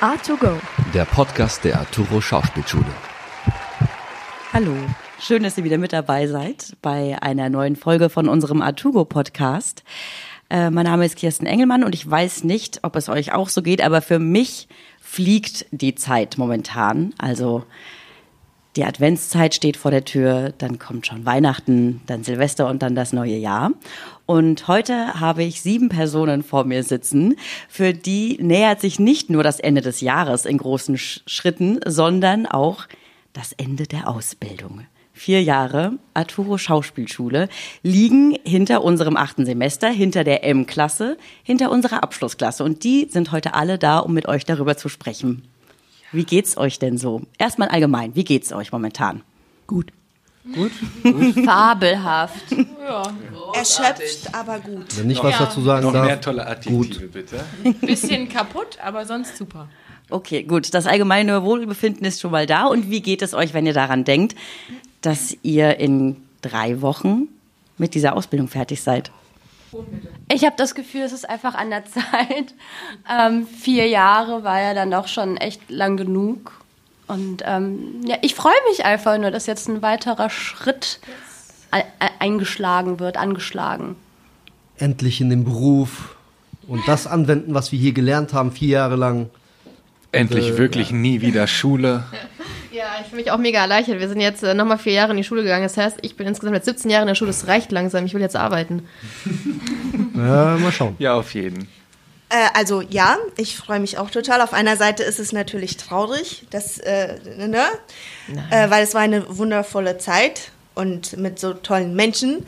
A2Go. Der Podcast der Arturo Schauspielschule. Hallo, schön, dass ihr wieder mit dabei seid bei einer neuen Folge von unserem Artugo Podcast. Äh, mein Name ist Kirsten Engelmann und ich weiß nicht, ob es euch auch so geht, aber für mich fliegt die Zeit momentan. Also die Adventszeit steht vor der Tür, dann kommt schon Weihnachten, dann Silvester und dann das neue Jahr. Und heute habe ich sieben Personen vor mir sitzen, für die nähert sich nicht nur das Ende des Jahres in großen Schritten, sondern auch das Ende der Ausbildung. Vier Jahre Arturo Schauspielschule liegen hinter unserem achten Semester, hinter der M-Klasse, hinter unserer Abschlussklasse. Und die sind heute alle da, um mit euch darüber zu sprechen. Wie geht's euch denn so? Erstmal allgemein, wie geht's euch momentan? Gut. Gut? gut. Fabelhaft. Ja. Erschöpft, aber gut. Wenn nicht was ja. dazu sagen Noch darf. mehr tolle Adjektive, gut. bitte. Bisschen kaputt, aber sonst super. Okay, gut. Das allgemeine Wohlbefinden ist schon mal da. Und wie geht es euch, wenn ihr daran denkt, dass ihr in drei Wochen mit dieser Ausbildung fertig seid? Ich habe das Gefühl, es ist einfach an der Zeit. Ähm, vier Jahre war ja dann doch schon echt lang genug. Und ähm, ja, ich freue mich einfach nur, dass jetzt ein weiterer Schritt eingeschlagen wird, angeschlagen. Endlich in den Beruf und das anwenden, was wir hier gelernt haben, vier Jahre lang. Endlich äh, wirklich ja. nie wieder Schule. Ja, ich fühle mich auch mega erleichtert. Wir sind jetzt äh, nochmal vier Jahre in die Schule gegangen. Das heißt, ich bin insgesamt jetzt 17 Jahre in der Schule. Das reicht langsam. Ich will jetzt arbeiten. Ja, mal schauen. Ja, auf jeden. Äh, also ja, ich freue mich auch total. Auf einer Seite ist es natürlich traurig, dass, äh, ne? Äh, weil es war eine wundervolle Zeit und mit so tollen Menschen.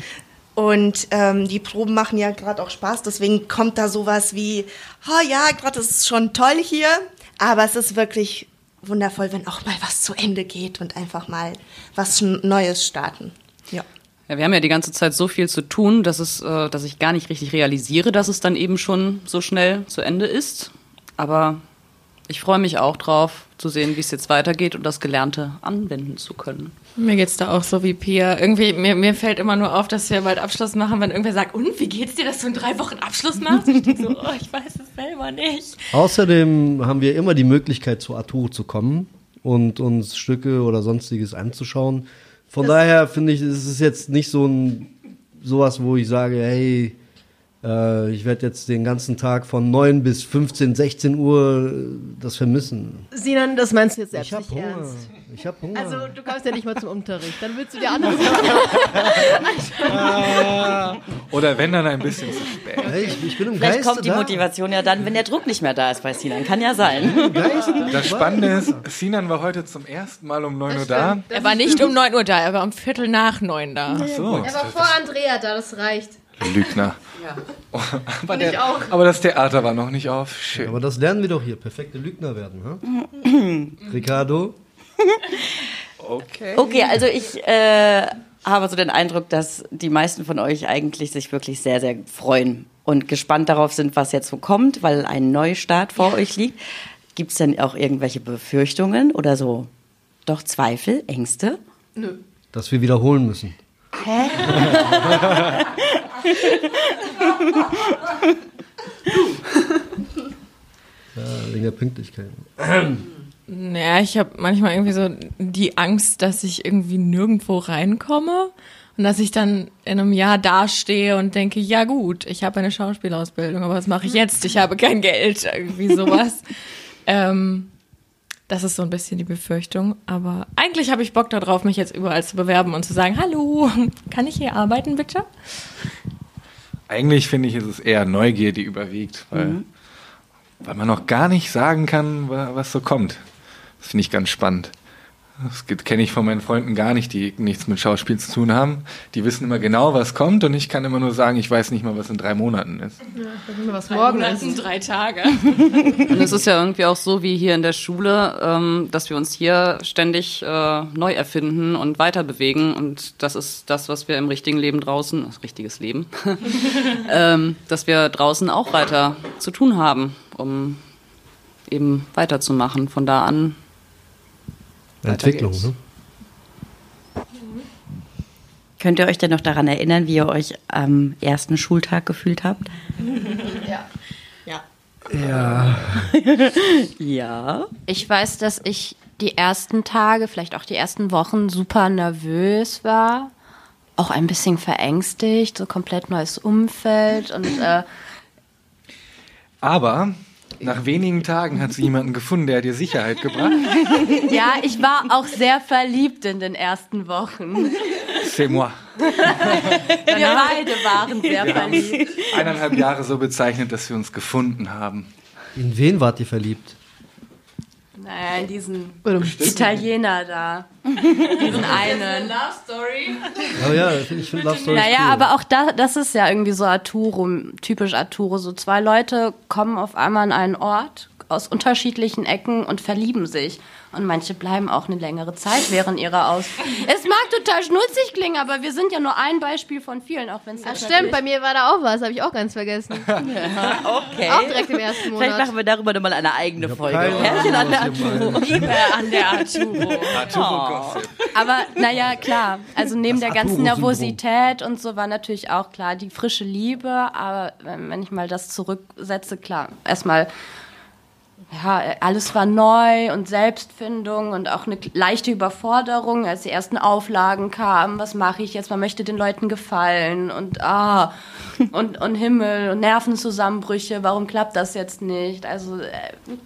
Und ähm, die Proben machen ja gerade auch Spaß, deswegen kommt da sowas wie, oh ja, gerade ist es schon toll hier, aber es ist wirklich wundervoll, wenn auch mal was zu Ende geht und einfach mal was Neues starten. Ja. Ja, wir haben ja die ganze Zeit so viel zu tun, dass, es, äh, dass ich gar nicht richtig realisiere, dass es dann eben schon so schnell zu Ende ist. Aber ich freue mich auch drauf, zu sehen, wie es jetzt weitergeht und das Gelernte anwenden zu können. Mir geht's da auch so wie Pia. Irgendwie, mir, mir fällt immer nur auf, dass wir bald Abschluss machen, wenn irgendwer sagt, und wie geht's dir, dass du in drei Wochen Abschluss machst? Ich denke so, oh, ich weiß es selber nicht. Außerdem haben wir immer die Möglichkeit, zu Arturo zu kommen und uns Stücke oder sonstiges anzuschauen. Von das daher finde ich, es ist jetzt nicht so ein sowas, wo ich sage, hey, äh, ich werde jetzt den ganzen Tag von 9 bis 15, 16 Uhr äh, das vermissen. Sinan, das meinst du jetzt selbst ich hab nicht Hunger. ernst? Ich habe Hunger. Also du kommst ja nicht mal zum Unterricht, dann willst du dir andere ah, Oder wenn dann ein bisschen zu spät. Ich, ich bin im Vielleicht Geiste kommt die da. Motivation ja dann, wenn der Druck nicht mehr da ist bei Sinan. Kann ja sein. Das Spannende ist, Sinan war heute zum ersten Mal um 9 Uhr da. Er war nicht um 9 Uhr da, er war um Viertel nach 9 da. Ach so. Er war vor Andrea da, das reicht. Lügner. Ja. aber, der, aber, das Theater war noch nicht auf. Schön. Aber das lernen wir doch hier. Perfekte Lügner werden. Hm? Ricardo? Okay. Okay, also ich äh, habe so den Eindruck, dass die meisten von euch eigentlich sich wirklich sehr, sehr freuen und gespannt darauf sind, was jetzt so kommt, weil ein Neustart vor ja. euch liegt. Gibt es denn auch irgendwelche Befürchtungen oder so? Doch Zweifel, Ängste? Nö. Dass wir wiederholen müssen. Hä? ja, wegen der Pünktlichkeit. Naja, ich habe manchmal irgendwie so die Angst, dass ich irgendwie nirgendwo reinkomme und dass ich dann in einem Jahr dastehe und denke, ja gut, ich habe eine Schauspielausbildung, aber was mache ich jetzt? Ich habe kein Geld, irgendwie sowas. ähm, das ist so ein bisschen die Befürchtung. Aber eigentlich habe ich Bock darauf, mich jetzt überall zu bewerben und zu sagen, hallo, kann ich hier arbeiten, bitte? Eigentlich finde ich, ist es eher Neugier, die überwiegt, weil, mhm. weil man noch gar nicht sagen kann, was so kommt. Das finde ich ganz spannend. Das kenne ich von meinen Freunden gar nicht, die nichts mit Schauspiel zu tun haben. Die wissen immer genau, was kommt und ich kann immer nur sagen, ich weiß nicht mal, was in drei Monaten ist. Ja, ich weiß was morgen ist. drei Tage. und es ist ja irgendwie auch so wie hier in der Schule, ähm, dass wir uns hier ständig äh, neu erfinden und weiter bewegen und das ist das, was wir im richtigen Leben draußen, das richtiges Leben, ähm, dass wir draußen auch weiter zu tun haben, um eben weiterzumachen. Von da an Entwicklung, ne? Könnt ihr euch denn noch daran erinnern, wie ihr euch am ersten Schultag gefühlt habt? Ja. Ja. Ja. Ja. Ich weiß, dass ich die ersten Tage, vielleicht auch die ersten Wochen super nervös war. Auch ein bisschen verängstigt, so komplett neues Umfeld und äh, Aber nach wenigen Tagen hat sie jemanden gefunden, der hat dir Sicherheit gebracht. ja, ich war auch sehr verliebt in den ersten Wochen. C'est moi. Wir beide waren sehr verliebt. Eineinhalb Jahre so bezeichnet, dass wir uns gefunden haben. In wen wart ihr verliebt? Naja, in diesen Italiener da. Diesen einen. Oh ja, ich finde Love Story Naja, cool. aber auch da, das ist ja irgendwie so Arturo, typisch Arturo. So zwei Leute kommen auf einmal an einen Ort aus unterschiedlichen Ecken und verlieben sich. Und manche bleiben auch eine längere Zeit während ihrer Aus. Es mag total schnutzig klingen, aber wir sind ja nur ein Beispiel von vielen, auch wenn es Ach stimmt, bei mir war da auch was, habe ich auch ganz vergessen. Okay. Auch direkt im ersten Vielleicht Monat. machen wir darüber nochmal eine eigene Folge. keine Pärchen an der Arturo. Liebe an der Arturo. Arturo Gossip. Aber naja, klar. Also neben Das der ganzen. Nervosität und so war natürlich auch klar die frische Liebe. Aber wenn ich mal das zurücksetze, klar, erstmal, ja, alles war neu und Selbstfindung und auch eine leichte Überforderung, als die ersten Auflagen kamen. Was mache ich jetzt? Man möchte den Leuten gefallen und ah, und, und Himmel und Nervenzusammenbrüche. Warum klappt das jetzt nicht? Also, äh,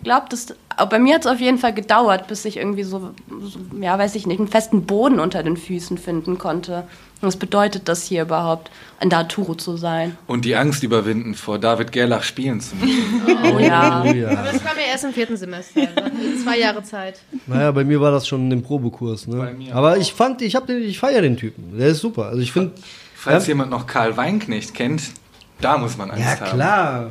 das. aber Bei mir hat es auf jeden Fall gedauert, bis ich irgendwie so, so, ja, weiß ich nicht, einen festen Boden unter den Füßen finden konnte. Was bedeutet das hier überhaupt, ein Daturo zu sein? Und die Angst überwinden, vor David Gerlach spielen zu müssen. Oh ja. Oh ja. Aber das kam ja erst im vierten Semester. Also zwei Jahre Zeit. Naja, bei mir war das schon im Probekurs. Bei Ne? mir Aber auch. ich fand, ich hab den, ich feiere den Typen. Der ist super. Also ich finde, Falls Ja. jemand noch Karl Weinknecht kennt, da muss man Angst ja haben.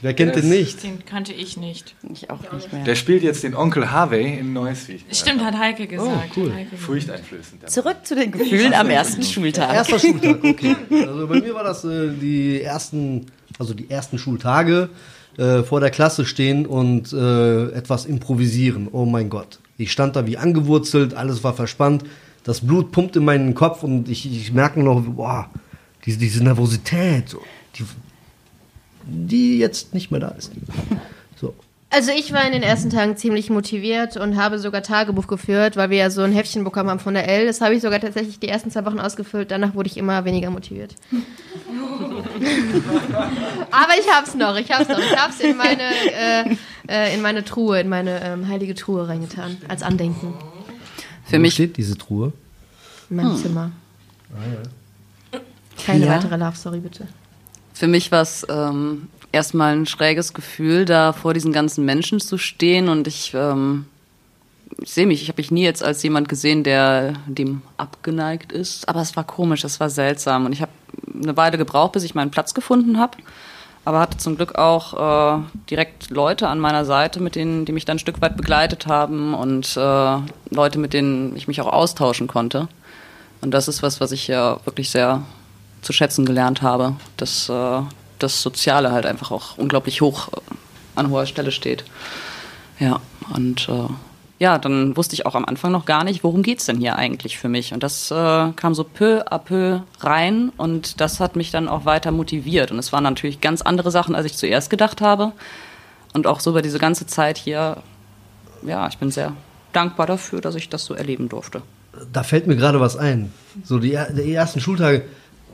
Wer kennt den nicht? Den kannte ich nicht. Ich auch nicht mehr. Der spielt jetzt den Onkel Harvey in Neues, wie ich Stimmt, hat Heike gesagt. Oh, cool. Heike. Furchteinflößend. Zurück zu den Gefühlen am ersten Schultag. Erster Schultag, okay. Also bei mir war das äh, die ersten, also die ersten Schultage äh, vor der Klasse stehen und äh, etwas improvisieren. Oh mein Gott. Ich stand da wie angewurzelt, alles war verspannt, das Blut pumpt in meinen Kopf und ich, ich merke noch, boah, diese, diese Nervosität, so, die, die jetzt nicht mehr da ist. So. Also ich war in den ersten Tagen ziemlich motiviert und habe sogar Tagebuch geführt, weil wir ja so ein Heftchen bekommen haben von der L. Das habe ich sogar tatsächlich die ersten zwei Wochen ausgefüllt. Danach wurde ich immer weniger motiviert. Aber ich hab's noch, ich hab's noch. Ich hab's in meine, äh, äh, in meine Truhe, in meine ähm, heilige Truhe reingetan, als Andenken. Für Wo mich steht diese Truhe? In meinem Zimmer. Keine Ja. weitere Love Story, bitte. Für mich war es ähm, erstmal ein schräges Gefühl, da vor diesen ganzen Menschen zu stehen. Und ich, ähm, ich sehe mich, ich habe mich nie jetzt als jemand gesehen, der dem abgeneigt ist, aber es war komisch, es war seltsam. Und ich habe eine Weile gebraucht, bis ich meinen Platz gefunden habe, aber hatte zum Glück auch äh, direkt Leute an meiner Seite, mit denen, die mich dann ein Stück weit begleitet haben und äh, Leute, mit denen ich mich auch austauschen konnte. Und das ist was, was ich ja wirklich sehr zu schätzen gelernt habe, dass äh, das Soziale halt einfach auch unglaublich hoch äh, an hoher Stelle steht. Ja, und äh, ja, dann wusste ich auch am Anfang noch gar nicht, worum geht's denn hier eigentlich für mich. Und das äh, kam so peu à peu rein und das hat mich dann auch weiter motiviert. Und es waren natürlich ganz andere Sachen, als ich zuerst gedacht habe. Und auch so über diese ganze Zeit hier, ja, ich bin sehr dankbar dafür, dass ich das so erleben durfte. da fällt mir gerade was ein. So die, die ersten Schultage,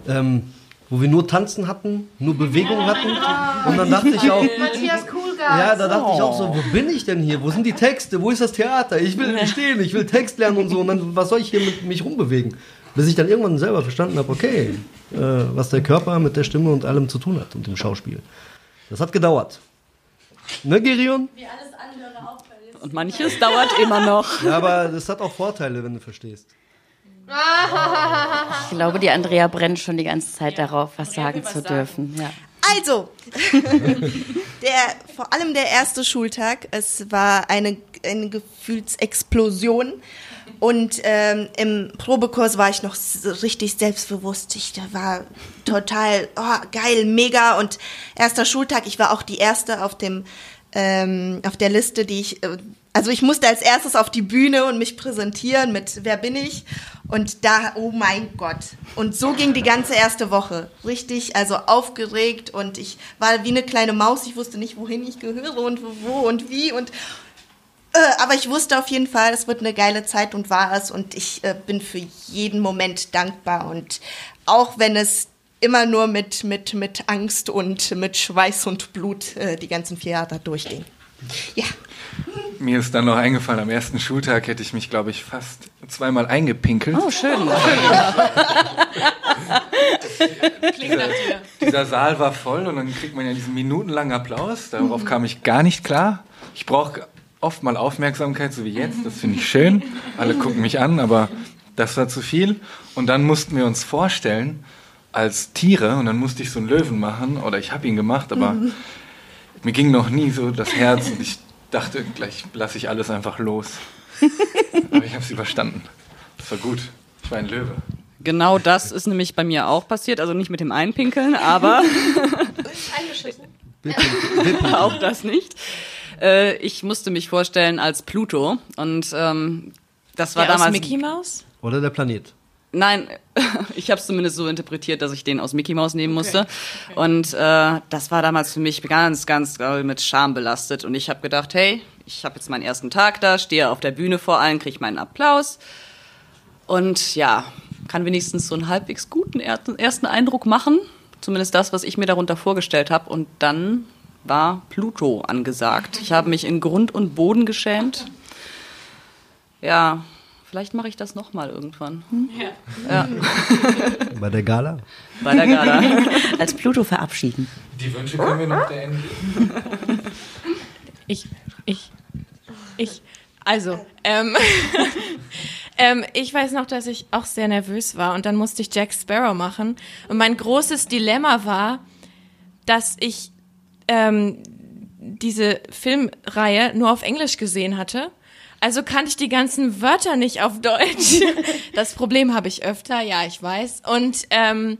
ähm, wo wir nur Tanzen hatten, nur Bewegung hatten. Und dann dachte ich auch, ja, da dachte ich auch so, wo bin ich denn hier? Wo sind die Texte? Wo ist das Theater? Ich will nicht stehen, ich will Text lernen und so. Und dann, was soll ich hier mit mich rumbewegen? Bis ich dann irgendwann selber verstanden habe, okay, äh, was der Körper mit der Stimme und allem zu tun hat und dem Schauspiel. Das hat gedauert. Ne, Gerion? Und manches dauert immer noch. Ja, aber das hat auch Vorteile, wenn du verstehst. Ich glaube, die Andrea brennt schon die ganze Zeit darauf, was sagen zu dürfen. Ja. Also, der, vor allem der erste Schultag, es war eine, eine Gefühlsexplosion. Und ähm, im Probekurs war ich noch richtig selbstbewusst. Ich war total oh, geil, mega. Und erster Schultag, ich war auch die erste auf dem ähm, auf der Liste, die ich, äh, also ich musste als erstes auf die Bühne und mich präsentieren mit Wer bin ich? Und da, oh mein Gott. Und so ging die ganze erste Woche. Richtig, also aufgeregt und ich war wie eine kleine Maus. Ich wusste nicht, wohin ich gehöre und wo und wie und äh, aber ich wusste auf jeden Fall, es wird eine geile Zeit und war es und ich äh, bin für jeden Moment dankbar und auch wenn es immer nur mit, mit, mit Angst und mit Schweiß und Blut äh, die ganzen vier Jahre durchging. Ja. Mir ist dann noch eingefallen, am ersten Schultag hätte ich mich, glaube ich, fast zweimal eingepinkelt. Oh, schön. dieser, dieser Saal war voll und dann kriegt man ja diesen minutenlangen Applaus. Darauf kam ich gar nicht klar. Ich brauche oft mal Aufmerksamkeit, so wie jetzt. Das finde ich schön. Alle gucken mich an, aber das war zu viel. Und dann mussten wir uns vorstellen als Tiere und dann musste ich so einen Löwen machen oder ich habe ihn gemacht, aber mir ging noch nie so das Herz und ich dachte, gleich lasse ich alles einfach los. Aber ich habe es überstanden. Das war gut. Ich war ein Löwe. Genau das ist nämlich bei mir auch passiert. Also nicht mit dem Einpinkeln, aber auch das nicht. Äh, ich musste mich vorstellen als Pluto und ähm, das war Der aus damals Mickey Mouse? Oder der Planet. Nein, ich habe es zumindest so interpretiert, dass ich den aus Mickey Mouse nehmen musste. Und äh, das war damals für mich ganz, ganz mit Scham belastet. Und ich habe gedacht, hey, ich habe jetzt meinen ersten Tag da, stehe auf der Bühne vor allen, kriege meinen Applaus. Und ja, kann wenigstens so einen halbwegs guten er ersten Eindruck machen. Zumindest das, was ich mir darunter vorgestellt habe. Und dann war Pluto angesagt. Ich habe mich in Grund und Boden geschämt. Ja, vielleicht mache ich das nochmal irgendwann. Hm? Ja. Bei der Gala? Bei der Gala. Als Pluto verabschieden. Die Wünsche können wir noch beenden. Ich, ich, ich. Also, ähm, ähm, ich weiß noch, dass ich auch sehr nervös war und dann musste ich Jack Sparrow machen. Und mein großes Dilemma war, dass ich ähm, diese Filmreihe nur auf Englisch gesehen hatte. Also kannte ich die ganzen Wörter nicht auf Deutsch. Das Problem habe ich öfter, ja, ich weiß. Und ähm,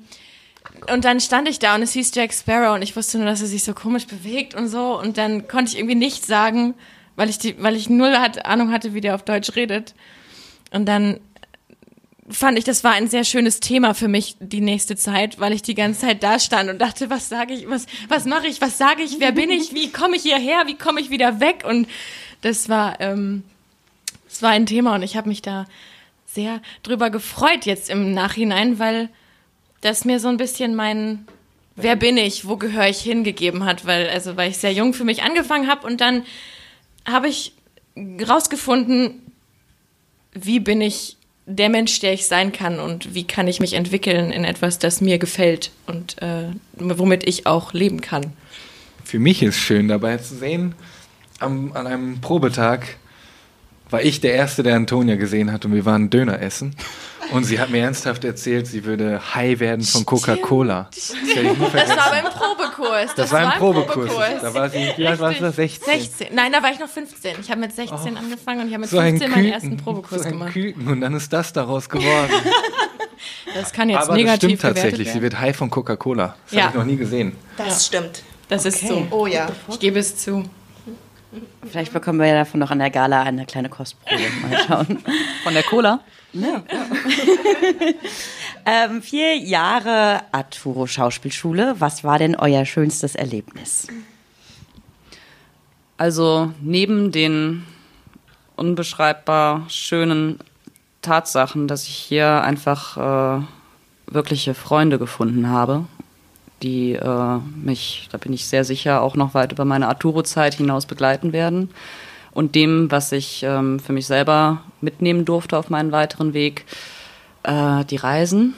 und dann stand ich da und es hieß Jack Sparrow und ich wusste nur, dass er sich so komisch bewegt und so. Und dann konnte ich irgendwie nichts sagen, weil ich die, weil ich null hat, Ahnung hatte, wie der auf Deutsch redet. Und dann fand ich, das war ein sehr schönes Thema für mich die nächste Zeit, weil ich die ganze Zeit da stand und dachte, was sage ich, was, was mache ich, was sage ich, wer bin ich, wie komme ich hierher, wie komme ich wieder weg? Und das war, ähm, das war ein Thema und ich habe mich da sehr drüber gefreut jetzt im Nachhinein, weil das mir so ein bisschen mein Wer bin ich, wo gehöre ich hingegeben hat, weil also weil ich sehr jung für mich angefangen habe und dann habe ich rausgefunden, wie bin ich der Mensch, der ich sein kann und wie kann ich mich entwickeln in etwas, das mir gefällt und äh, womit ich auch leben kann. Für mich ist schön dabei zu sehen, am, an einem Probetag war ich der Erste, der Antonia gesehen hat und wir waren Döner essen. Und sie hat mir ernsthaft erzählt, sie würde high werden von Coca-Cola. Das, Das war beim Probekurs. Das war im Probekurs. Da war sie, wie alt warst du? 16. 16. Nein, da war ich noch 15. Ich habe mit 16 angefangen und ich habe mit So ein 15 meinen ersten Probekurs so ein gemacht. Küken und dann ist das daraus geworden. Das kann jetzt Aber das negativ stimmt tatsächlich, sie werden. wird high von Coca-Cola. Das Ja. habe ich noch nie gesehen. Das stimmt. Das ist so. Oh ja. Ich gebe es zu. Vielleicht bekommen wir ja davon noch an der Gala eine kleine Kostprobe. Mal schauen. Von der Cola. ähm, vier Jahre Arturo Schauspielschule. Was war denn euer schönstes Erlebnis? Also neben den unbeschreibbar schönen Tatsachen, dass ich hier einfach äh, wirkliche Freunde gefunden habe, die äh, mich, da bin ich sehr sicher, auch noch weit über meine Arturo-Zeit hinaus begleiten werden. Und dem, was ich ähm, für mich selber mitnehmen durfte auf meinen weiteren Weg, äh, die Reisen,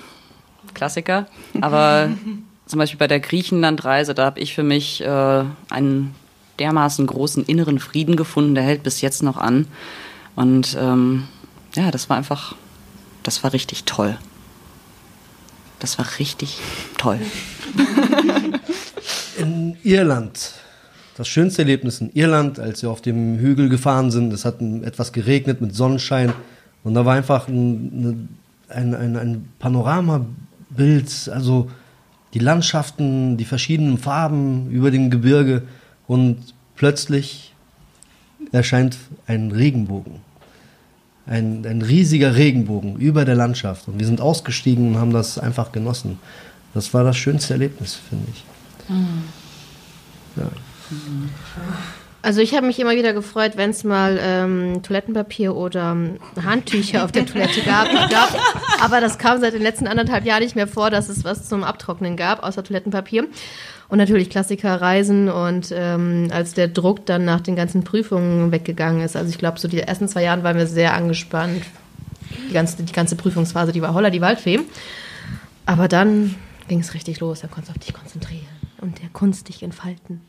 Klassiker. Aber zum Beispiel bei der Griechenlandreise, da habe ich für mich äh, einen dermaßen großen inneren Frieden gefunden, der hält bis jetzt noch an. Und ähm, ja, das war einfach, das war richtig toll. Das war richtig toll. In Irland. Das schönste Erlebnis in Irland, als wir auf dem Hügel gefahren sind. Es hat etwas geregnet mit Sonnenschein. Und da war einfach ein, ein, ein, ein Panoramabild, also die Landschaften, die verschiedenen Farben über dem Gebirge. Und plötzlich erscheint ein Regenbogen. Ein, ein riesiger Regenbogen über der Landschaft. Und wir sind ausgestiegen und haben das einfach genossen. Das war das schönste Erlebnis, finde ich. Ja. Also ich habe mich immer wieder gefreut, wenn es mal ähm, Toilettenpapier oder ähm, Handtücher auf der Toilette gab. Glaub, aber das kam seit den letzten anderthalb Jahren nicht mehr vor, dass es was zum Abtrocknen gab, außer Toilettenpapier. Und natürlich Klassiker Reisen und ähm, als der Druck dann nach den ganzen Prüfungen weggegangen ist. Also ich glaube, so die ersten zwei Jahren waren wir sehr angespannt. Die ganze, die ganze Prüfungsphase, die war Holla, die Waldfee. Aber dann ging es richtig los, da konntest du auf dich konzentrieren und der Kunst dich entfalten.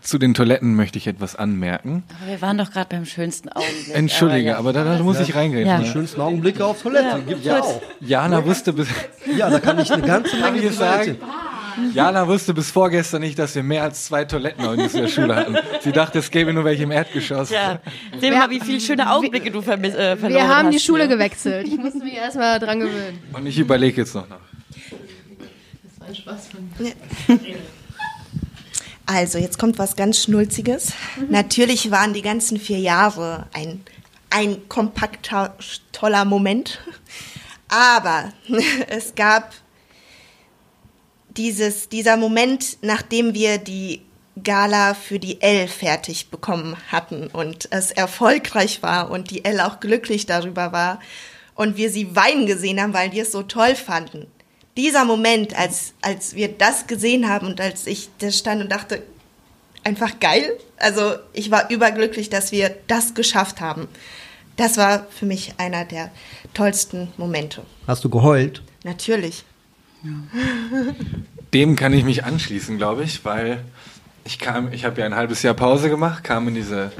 Zu den Toiletten möchte ich etwas anmerken. Aber wir waren doch gerade beim schönsten Augenblick. Entschuldige, aber da, da muss ich reingehen. Ja. Die schönsten Augenblicke auf Toilette gibt ja auch. Jana wusste bis, Ja, da kann ich eine ganze Menge sagen? Jana wusste bis vorgestern nicht, dass wir mehr als zwei Toiletten in der Schule hatten. Sie dachte, es gäbe nur welche im Erdgeschoss. Ja. Sehen wir mal, wie viele schöne Augenblicke du vermiss, äh, verloren Wir haben hast die Schule hier. gewechselt. Ich musste mich erstmal dran gewöhnen. Und ich überlege jetzt noch nach. Das war ein Spaß von Also, jetzt kommt was ganz Schnulziges. Natürlich waren die ganzen vier Jahre ein, ein kompakter, toller Moment. Aber es gab dieses, dieser Moment, nachdem wir die Gala für die L fertig bekommen hatten und es erfolgreich war und die L auch glücklich darüber war und wir sie weinen gesehen haben, weil wir es so toll fanden. Dieser Moment, als, als wir das gesehen haben und als ich da stand und dachte, einfach geil. Also ich war überglücklich, dass wir das geschafft haben. Das war für mich einer der tollsten Momente. Hast du geheult? Natürlich. Dem kann ich mich anschließen, glaube ich, weil ich kam, ich habe ja ein halbes Jahr Pause gemacht, kam in diese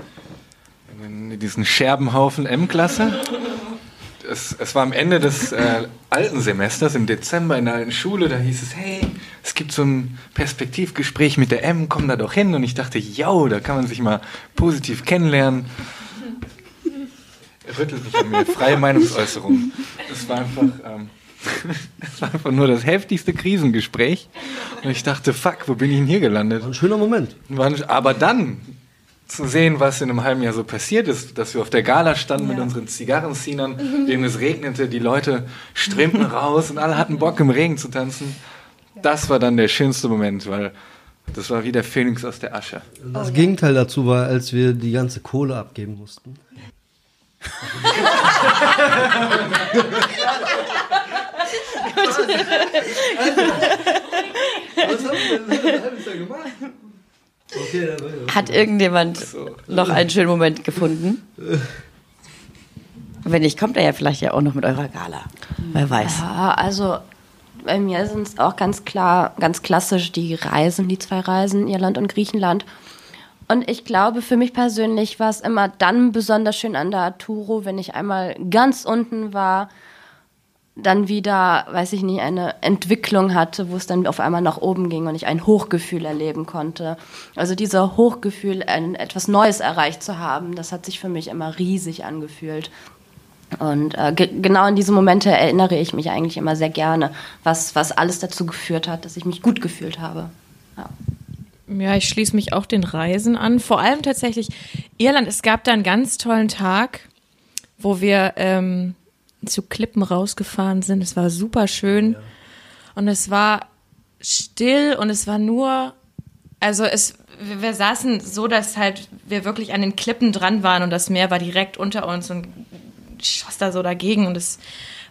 in diesen Scherbenhaufen M-Klasse. Es, es war am Ende des äh, alten Semesters, im Dezember in der alten Schule, da hieß es, hey, es gibt so ein Perspektivgespräch mit der M, komm da doch hin. Und ich dachte, ja, da kann man sich mal positiv kennenlernen. Er rüttelt sich an mir, freie Meinungsäußerung. Es war einfach... Ähm, es war einfach nur das heftigste Krisengespräch. Und ich dachte, fuck, wo bin ich denn hier gelandet? Ein schöner Moment. War Aber dann zu sehen, was in einem halben Jahr so passiert ist, dass wir auf der Gala standen mit unseren Zigarrenziehern, denen es regnete, die Leute strömten raus und alle hatten Bock im Regen zu tanzen. Das war dann der schönste Moment, weil das war wie der Phönix aus der Asche. Das Gegenteil dazu war, als wir die ganze Kohle abgeben mussten. Was haben wir denn ein halbes Jahr gemacht? Okay, Hat irgendjemand So. noch einen schönen Moment gefunden? Wenn nicht, kommt er ja vielleicht ja auch noch mit eurer Gala. Wer weiß. Ja, also bei mir sind es auch ganz klar, ganz klassisch die Reisen, die zwei Reisen, Irland und Griechenland. Und ich glaube, für mich persönlich war es immer dann besonders schön an der Arturo, wenn ich einmal ganz unten war, dann wieder, weiß ich nicht, eine Entwicklung hatte, wo es dann auf einmal nach oben ging und ich ein Hochgefühl erleben konnte. Also dieser Hochgefühl, ein, etwas Neues erreicht zu haben, das hat sich für mich immer riesig angefühlt. Und äh, ge genau an diese Momente erinnere ich mich eigentlich immer sehr gerne, was, was alles dazu geführt hat, dass ich mich gut gefühlt habe. Ja. Ja, ich schließe mich auch den Reisen an. Vor allem tatsächlich Irland. Es gab da einen ganz tollen Tag, wo wir ähm, zu Klippen rausgefahren sind. Es war super schön und es war still und es war nur, also es, wir, wir saßen so, dass halt wir wirklich an den Klippen dran waren und das Meer war direkt unter uns und schoss da so dagegen und es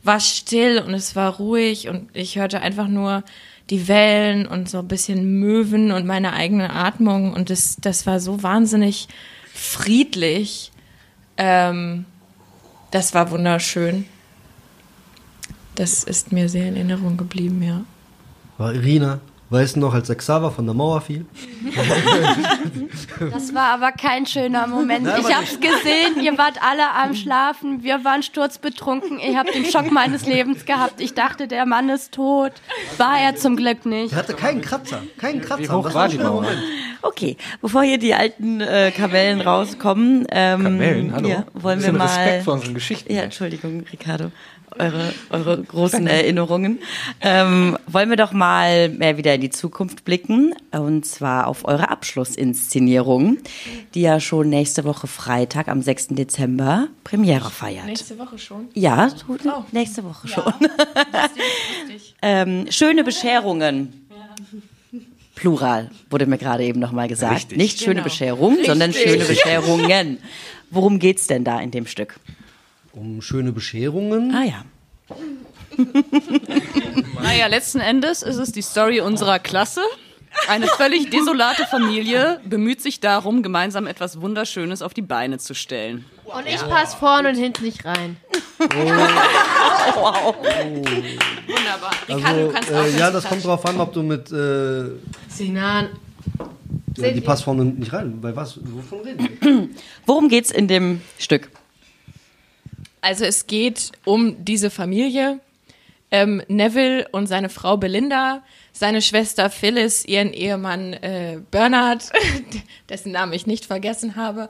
war still und es war ruhig und ich hörte einfach nur die Wellen und so ein bisschen Möwen und meine eigene Atmung und das, das war so wahnsinnig friedlich. Ähm, das war wunderschön. Das ist mir sehr in Erinnerung geblieben, ja. War Irina, weißt du noch, als der Xaver von der Mauer fiel? Das war aber kein schöner Moment. Nein, Ich hab's gesehen, ihr wart alle am Schlafen, wir waren sturzbetrunken, ich hab den Schock meines Lebens gehabt. Ich dachte, der Mann ist tot. War er zum Glück nicht. Er hatte keinen Kratzer. Keinen Kratzer. Wie hoch Das war die Mauer? Moment. Okay, bevor hier die alten äh, Kamellen rauskommen, ähm, Kamellen, hallo. Ja, wollen wir Bisschen mal. Respekt vor unseren Geschichten. Ja, Entschuldigung, Ricardo. Eure, eure großen Erinnerungen. Ähm, wollen wir doch mal mehr wieder in die Zukunft blicken und zwar auf eure Abschlussinszenierung, die ja schon nächste Woche Freitag am 6. Dezember Premiere feiert. Nächste Woche schon. Ja, so nächste Woche schon. ähm, schöne Bescherungen. Plural, wurde mir gerade eben nochmal gesagt. Richtig. Nicht schöne Genau. Bescherung, sondern schöne Bescherungen. Worum geht's denn da in dem Stück? Um schöne Bescherungen. Ah ja. Naja, letzten Endes ist es die Story unserer Klasse. Eine völlig desolate Familie bemüht sich darum, gemeinsam etwas Wunderschönes auf die Beine zu stellen. Und ich passe vorne und hinten nicht rein. Wunderbar. Ricardo, du Also, kannst auch äh, ja, das kommt drauf an, ob du mit. Äh, Sinan. ja, die passt vorne nicht rein. Bei was? Wovon reden wir? Worum geht's in dem Stück? Also es geht um diese Familie. Ähm, Neville und seine Frau Belinda, seine Schwester Phyllis, ihren Ehemann äh, Bernard, dessen Namen ich nicht vergessen habe,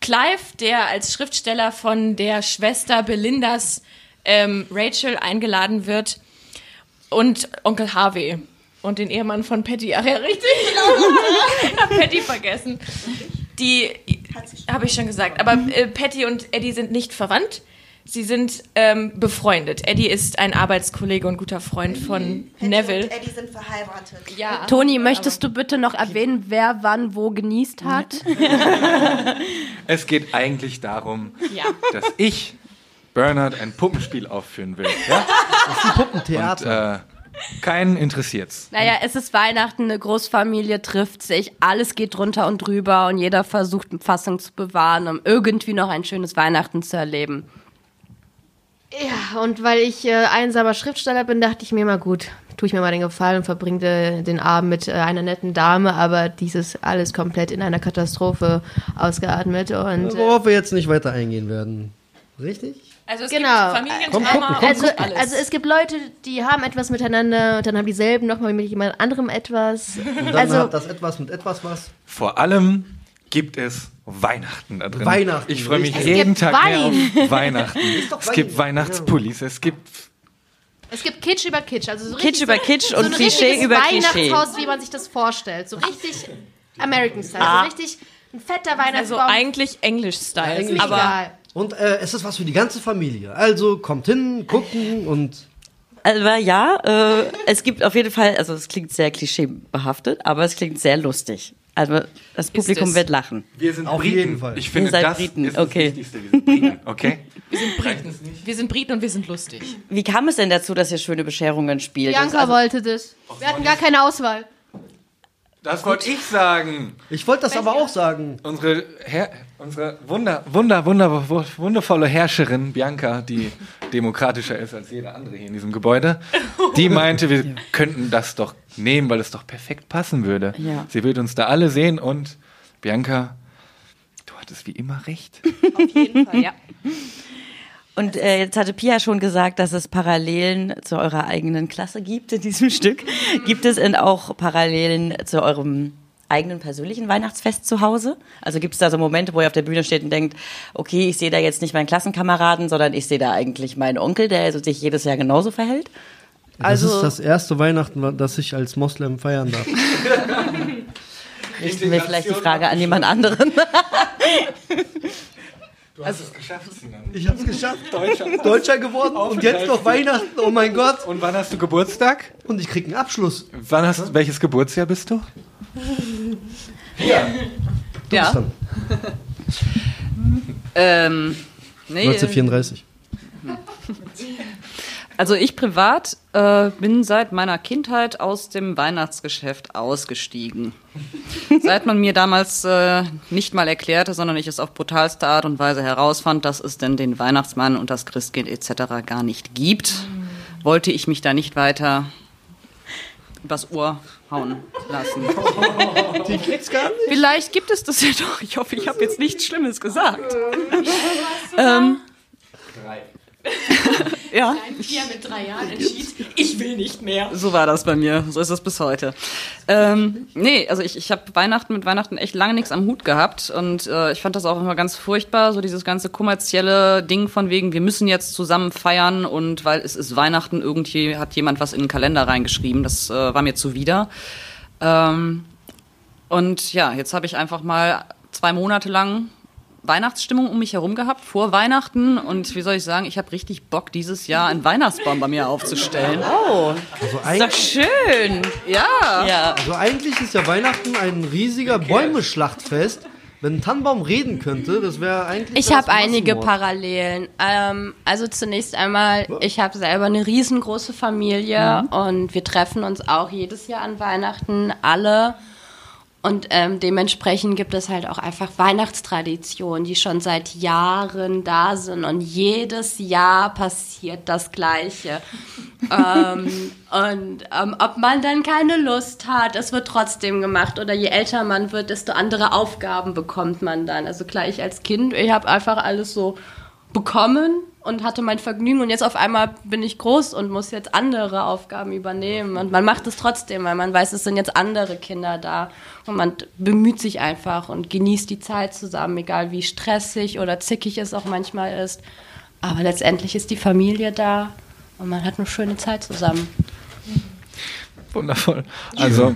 Clive, der als Schriftsteller von der Schwester Belindas ähm, Rachel eingeladen wird und Onkel Harvey und den Ehemann von Patty. Ach ja, richtig. ich hab Patty vergessen. Die habe ich schon gesagt. Aber äh, Patty und Eddie sind nicht verwandt. Sie sind ähm, befreundet. Eddie ist ein Arbeitskollege und guter Freund von Neville. Und Eddie sind verheiratet. Ja. Toni, möchtest du bitte noch erwähnen, wer wann wo genießt hat? Es geht eigentlich darum, Ja. dass ich Bernard ein Puppenspiel aufführen will. Ja? Und Puppentheater. äh, keinen interessiert's. Naja, es ist Weihnachten, eine Großfamilie trifft sich, alles geht drunter und drüber und jeder versucht, Fassung zu bewahren, um irgendwie noch ein schönes Weihnachten zu erleben. Ja, und weil ich äh, einsamer Schriftsteller bin, dachte ich mir mal gut, tue ich mir mal den Gefallen und verbringe äh, den Abend mit äh, einer netten Dame, aber dieses alles komplett in einer Katastrophe ausgeatmet und äh, Worauf wir jetzt nicht weiter eingehen werden. Richtig? Also es Genau. gibt Familientrauma Komm, komm, also, und alles. also es gibt Leute, die haben etwas miteinander und dann haben dieselben nochmal mit jemand anderem etwas. Und dann Also hat das etwas mit etwas was. Vor allem gibt es Weihnachten da drin. Weihnachten, Ich freue mich richtig. Es jeden Tag mehr Wein. auf Weihnachten. Es gibt Weihnachtspullis, es gibt es gibt Kitsch über Kitsch, also so Kitsch über so, Kitsch so und ein Klischee richtiges über Klischee. Weihnachtshaus, wie man sich das vorstellt, so richtig American Style, Ah. so richtig ein fetter also Weihnachtsbaum. eigentlich Englisch-Style. Eigentlich aber egal. Und äh, es ist was für die ganze Familie. Also kommt hin, gucken und Aber ja, äh, es gibt auf jeden Fall, also es klingt sehr klischeebehaftet, aber es klingt sehr lustig. Also das Publikum es. wird lachen. Wir sind Auf Briten. jeden Fall. Ich finde, das Briten, ist okay. das Wichtigste. Wir sind Briten, okay? wir sind Briten. Wir sind Briten und wir sind lustig. Wie kam es denn dazu, dass ihr schöne Bescherungen spielt? Bianca also, wollte das. Wir hatten gar keine Auswahl. Das wollte ich sagen. ich wollte das aber auch sagen. Unsere, Herr, unsere wunder, wunder, wunder, wundervolle Herrscherin Bianca, die demokratischer ist als jeder andere hier in diesem Gebäude, die meinte, wir könnten das doch nehmen, weil es doch perfekt passen würde. Ja. Sie wird uns da alle sehen und Bianca, du hattest wie immer recht. Auf jeden Fall, ja. Und äh, jetzt hatte Pia schon gesagt, dass es Parallelen zu eurer eigenen Klasse gibt in diesem Stück. Gibt es denn auch Parallelen zu eurem eigenen persönlichen Weihnachtsfest zu Hause? Also gibt es da so Momente, wo ihr auf der Bühne steht und denkt, okay, ich sehe da jetzt nicht meinen Klassenkameraden, sondern ich sehe da eigentlich meinen Onkel, der also sich jedes Jahr genauso verhält? Das ist Also- das erste Weihnachten, das ich als Moslem feiern darf. Richten wir vielleicht die Frage an jemand anderen. Du hast es geschafft, Sinan. Ich hab's geschafft. Deutscher, Deutscher geworden und jetzt noch Weihnachten. Oh mein Gott. Und wann hast du Geburtstag? Und ich krieg einen Abschluss. Wann hast, welches Geburtsjahr bist du? Du Ja. bist dann Ähm, nee, 1934. Also ich privat äh, bin seit meiner Kindheit aus dem Weihnachtsgeschäft ausgestiegen. seit man mir damals äh, nicht mal erklärte, sondern ich es auf brutalste Art und Weise herausfand, dass es denn den Weihnachtsmann und das Christkind etc. gar nicht gibt, wollte ich mich da nicht weiter übers Ohr hauen lassen. Die gibt's gar nicht. Vielleicht gibt es das ja doch. Ich hoffe, ich habe jetzt nichts Schlimmes gesagt. ähm, Ja. Pia mit drei Jahren entschied, ich will nicht mehr. So war das bei mir. So ist es bis heute. Ähm, nee, also ich, ich habe Weihnachten mit Weihnachten echt lange nichts am Hut gehabt und äh, ich fand das auch immer ganz furchtbar, so dieses ganze kommerzielle Ding von wegen, wir müssen jetzt zusammen feiern und weil es ist Weihnachten, irgendwie hat jemand was in den Kalender reingeschrieben. Das äh, war mir zuwider. Ähm, und ja, jetzt habe ich einfach mal zwei Monate lang Weihnachtsstimmung um mich herum gehabt vor Weihnachten und wie soll ich sagen, ich habe richtig Bock dieses Jahr einen Weihnachtsbaum bei mir aufzustellen. Oh, Also, ist doch schön. Ja. Ja. also eigentlich ist ja Weihnachten ein riesiger Bäume-Schlachtfest. Wenn ein Tannenbaum reden könnte, das wäre eigentlich. Ich habe einige. Parallelen. Ähm, also zunächst einmal, ich habe selber eine riesengroße Familie und wir treffen uns auch jedes Jahr an Weihnachten alle. Und ähm, dementsprechend gibt es halt auch einfach Weihnachtstraditionen, die schon seit Jahren da sind. Und jedes Jahr passiert das Gleiche. ähm, und ähm, ob man dann keine Lust hat, es wird trotzdem gemacht. Oder je älter man wird, desto andere Aufgaben bekommt man dann. Also klar, ich als Kind, ich habe einfach alles so bekommen und hatte mein Vergnügen und jetzt auf einmal bin ich groß und muss jetzt andere Aufgaben übernehmen und man macht es trotzdem, weil man weiß, es sind jetzt andere Kinder da und man bemüht sich einfach und genießt die Zeit zusammen, egal wie stressig oder zickig es auch manchmal ist. Aber letztendlich ist die Familie da und man hat eine schöne Zeit zusammen. Wundervoll. Also,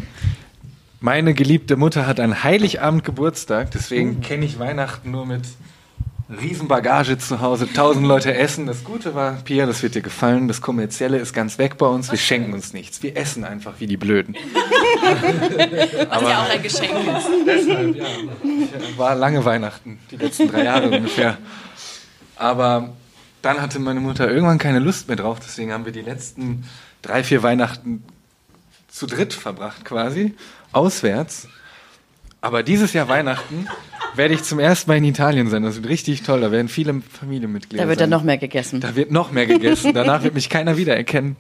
meine geliebte Mutter hat an Heiligabend Geburtstag, deswegen kenne ich Weihnachten nur mit Riesenbagage zu Hause, tausend Leute essen. Das Gute war, Pia, das wird dir gefallen, das Kommerzielle ist ganz weg bei uns, wir schenken uns nichts. Wir essen einfach wie die Blöden. Was ja auch ein Geschenk ist. Deshalb, ja. War lange Weihnachten, die letzten drei Jahre ungefähr. Aber dann hatte meine Mutter irgendwann keine Lust mehr drauf, deswegen haben wir die letzten drei, vier Weihnachten zu dritt verbracht quasi, auswärts. Aber dieses Jahr Weihnachten werde ich zum ersten Mal in Italien sein. Das wird richtig toll. Da werden viele Familienmitglieder Da wird sein. dann noch mehr gegessen. Da wird noch mehr gegessen. Danach wird mich keiner wiedererkennen.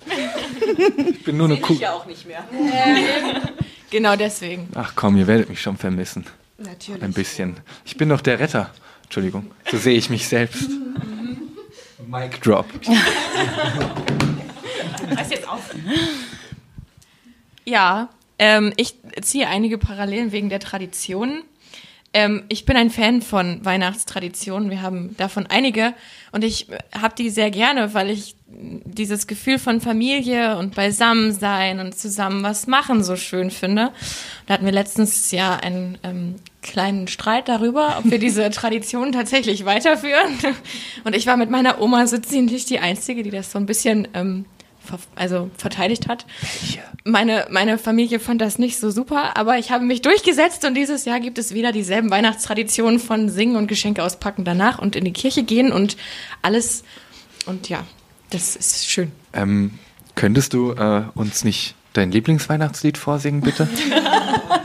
Ich bin nur eine Kuh. auch nicht mehr. genau deswegen. Ach komm, ihr werdet mich schon vermissen. Natürlich. Ein bisschen. Ich bin doch der Retter. Entschuldigung. So sehe ich mich selbst. Mic drop. Weiß jetzt auf. Ja, ähm, ich ziehe einige Parallelen wegen der Traditionen. Ähm, ich bin ein Fan von Weihnachtstraditionen. Wir haben davon einige und ich habe die sehr gerne, weil ich dieses Gefühl von Familie und Beisammensein und zusammen was machen so schön finde. Da hatten wir letztens ja einen ähm, kleinen Streit darüber, ob wir diese Tradition tatsächlich weiterführen. Und ich war mit meiner Oma so ziemlich die Einzige, die das so ein bisschen ähm, also verteidigt hat. Meine, meine Familie fand das nicht so super, aber ich habe mich durchgesetzt und dieses Jahr gibt es wieder dieselben Weihnachtstraditionen von Singen und Geschenke auspacken danach und in die Kirche gehen und alles. Und ja, das ist schön. Ähm, könntest du äh, uns nicht dein Lieblingsweihnachtslied vorsingen, bitte?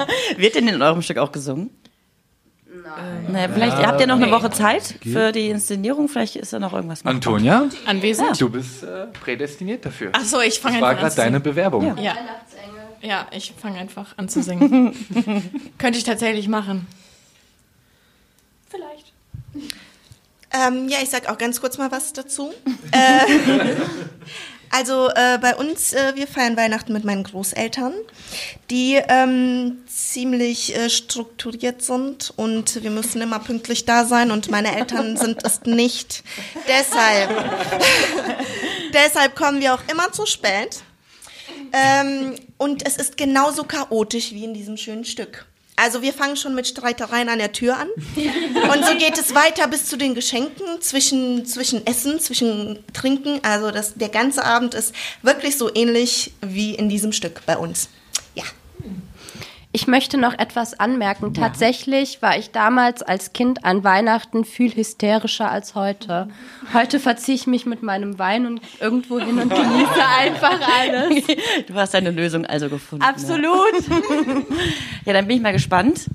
Wird denn in eurem Stück auch gesungen? Nein. vielleicht habt ihr noch eine Woche Zeit für die Inszenierung. Vielleicht ist da noch irgendwas. machbar. Antonia, Anwesend? du bist äh, prädestiniert dafür. Ach so, ich fange Das war einfach an gerade zu deine singen. Bewerbung. Ja. ja, ich fange einfach an zu singen. Könnte ich tatsächlich machen. Vielleicht. Ähm, ja, ich sag auch ganz kurz mal was dazu. äh, also äh, bei uns, äh, wir feiern Weihnachten mit meinen Großeltern, die ähm, ziemlich äh, strukturiert sind und wir müssen immer pünktlich da sein und meine Eltern sind es nicht. Deshalb, deshalb kommen wir auch immer zu spät. Ähm, und es ist genauso chaotisch wie in diesem schönen Stück. Also wir fangen schon mit Streitereien an der Tür an. Und so geht es weiter bis zu den Geschenken, zwischen, zwischen Essen, zwischen Trinken. Also das, der ganze Abend ist wirklich so ähnlich wie in diesem Stück bei uns. Ja. Ich möchte noch etwas anmerken. Tatsächlich war ich damals als Kind an Weihnachten viel hysterischer als heute. Heute verziehe ich mich mit meinem Wein und irgendwo hin und genieße einfach alles. Du hast deine Lösung also gefunden. Ja. Absolut. Ja, dann bin ich mal gespannt,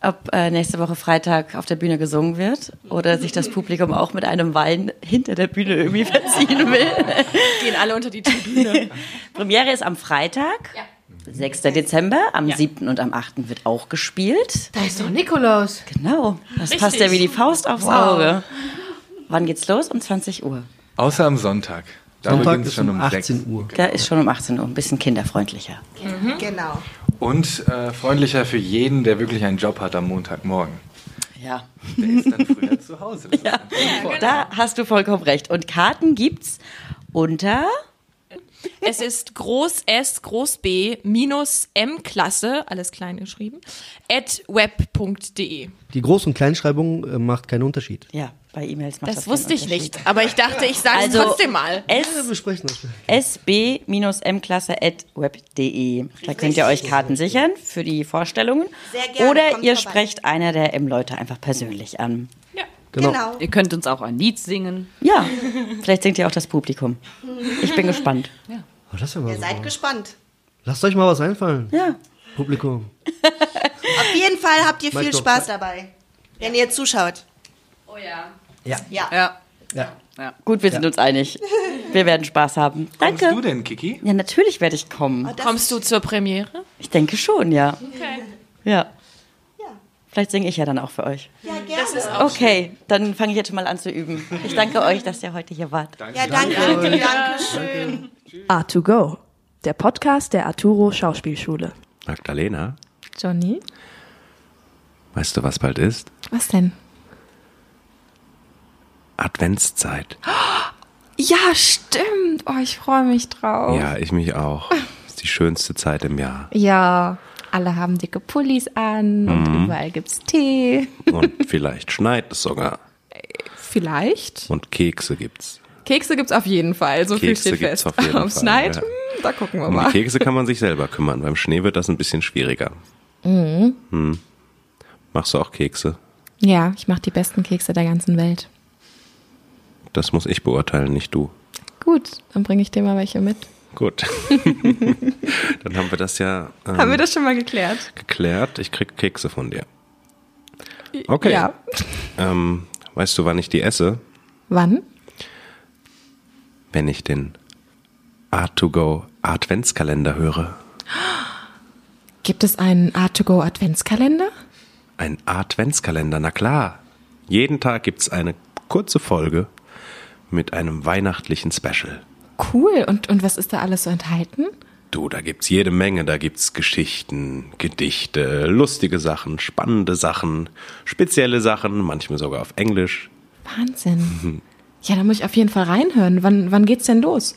ob äh, nächste Woche Freitag auf der Bühne gesungen wird oder sich das Publikum auch mit einem Wein hinter der Bühne irgendwie verziehen will. Gehen alle unter die Tribüne. Premiere ist am Freitag, 6. Dezember. Am 7. und am 8. wird auch gespielt. Da ist doch Nikolaus. Genau, das passt Richtig. ja wie die Faust aufs Auge. Wann geht's los? Um 20 Uhr. Außer am Sonntag. Da Sonntag beginnt es ist schon um um 18 6. Uhr. Da ist schon um 18 Uhr ein bisschen kinderfreundlicher. Genau. Und äh, freundlicher für jeden, der wirklich einen Job hat am Montagmorgen. Ja. Der ist dann früher zu Hause. Ja, ein Vorteil. da hast du vollkommen recht. Und Karten gibt's unter Es ist Groß S, Groß B, minus M-Klasse, alles klein geschrieben, at web.de. Die Groß- und Kleinschreibung äh, macht keinen Unterschied. ja, bei E-Mails macht das Das wusste ich nicht, aber ich dachte, ich sage Also- es trotzdem mal. S Wir besprechen das. sb-mklasse.web.de. Da könnt ihr euch Karten sichern für die Vorstellungen. Sehr gerne, Oder kommt ihr vorbei. sprecht einer der M-Leute einfach persönlich an. Genau. Genau. Ihr könnt uns auch ein Lied singen. Ja, vielleicht singt ihr auch das Publikum. Ich bin gespannt. Oh, das ist ja mal Ihr seid gespannt. Lasst euch mal was einfallen. Ja. Publikum. Auf jeden Fall habt ihr viel Mike, Spaß dabei, wenn ihr zuschaut. Oh ja. Ja. Ja. Ja. Gut, wir sind uns einig. Wir werden Spaß haben. Kommst Danke. du denn, Kiki? Ja, natürlich werde ich kommen. Das Kommst du zur Premiere? Ich denke schon, ja. Okay. Ja. Vielleicht singe ich ja dann auch für euch. Ja, gerne. Okay, dann fange ich jetzt schon mal an zu üben. Ich danke euch, dass ihr heute hier wart. Ja, danke. Dankeschön. A2Go, der Podcast der Arturo Schauspielschule. Magdalena, Johnny? weißt du, was bald ist? Was denn? Adventszeit. Ja, stimmt. Oh, ich freue mich drauf. Ja, ich mich auch. Ist die schönste Zeit im Jahr. Ja, alle haben dicke Pullis an und überall gibt's Tee. Und vielleicht schneit es sogar. Vielleicht. Und Kekse gibt's. Kekse gibt's auf jeden Fall, so Kekse viel steht gibt's fest. auf jeden Fall, schneit, ja. hm, da gucken wir Um die mal. Kekse kann man sich selber kümmern. Beim Schnee wird das ein bisschen schwieriger. Hm. Machst du auch Kekse? Ja, ich mache die besten Kekse der ganzen Welt. Das muss ich beurteilen, nicht du. Gut, dann bringe ich dir mal welche mit. Gut. Dann haben wir das ja ähm, Haben wir das schon mal geklärt? geklärt. Ich krieg Kekse von dir. Okay. Ja. Ähm, weißt du, wann ich die esse? Wann? Wenn ich den A2Go Adventskalender höre. Gibt es einen Art2Go Adventskalender? Ein Adventskalender, na klar. Jeden Tag gibt's eine kurze Folge mit einem weihnachtlichen Special. Cool. Und, und was ist da alles so enthalten? Du, da gibt's jede Menge. Da gibt's Geschichten, Gedichte, lustige Sachen, spannende Sachen, spezielle Sachen, manchmal sogar auf Englisch. Wahnsinn. Ja, da muss ich auf jeden Fall reinhören. Wann, wann geht's denn los?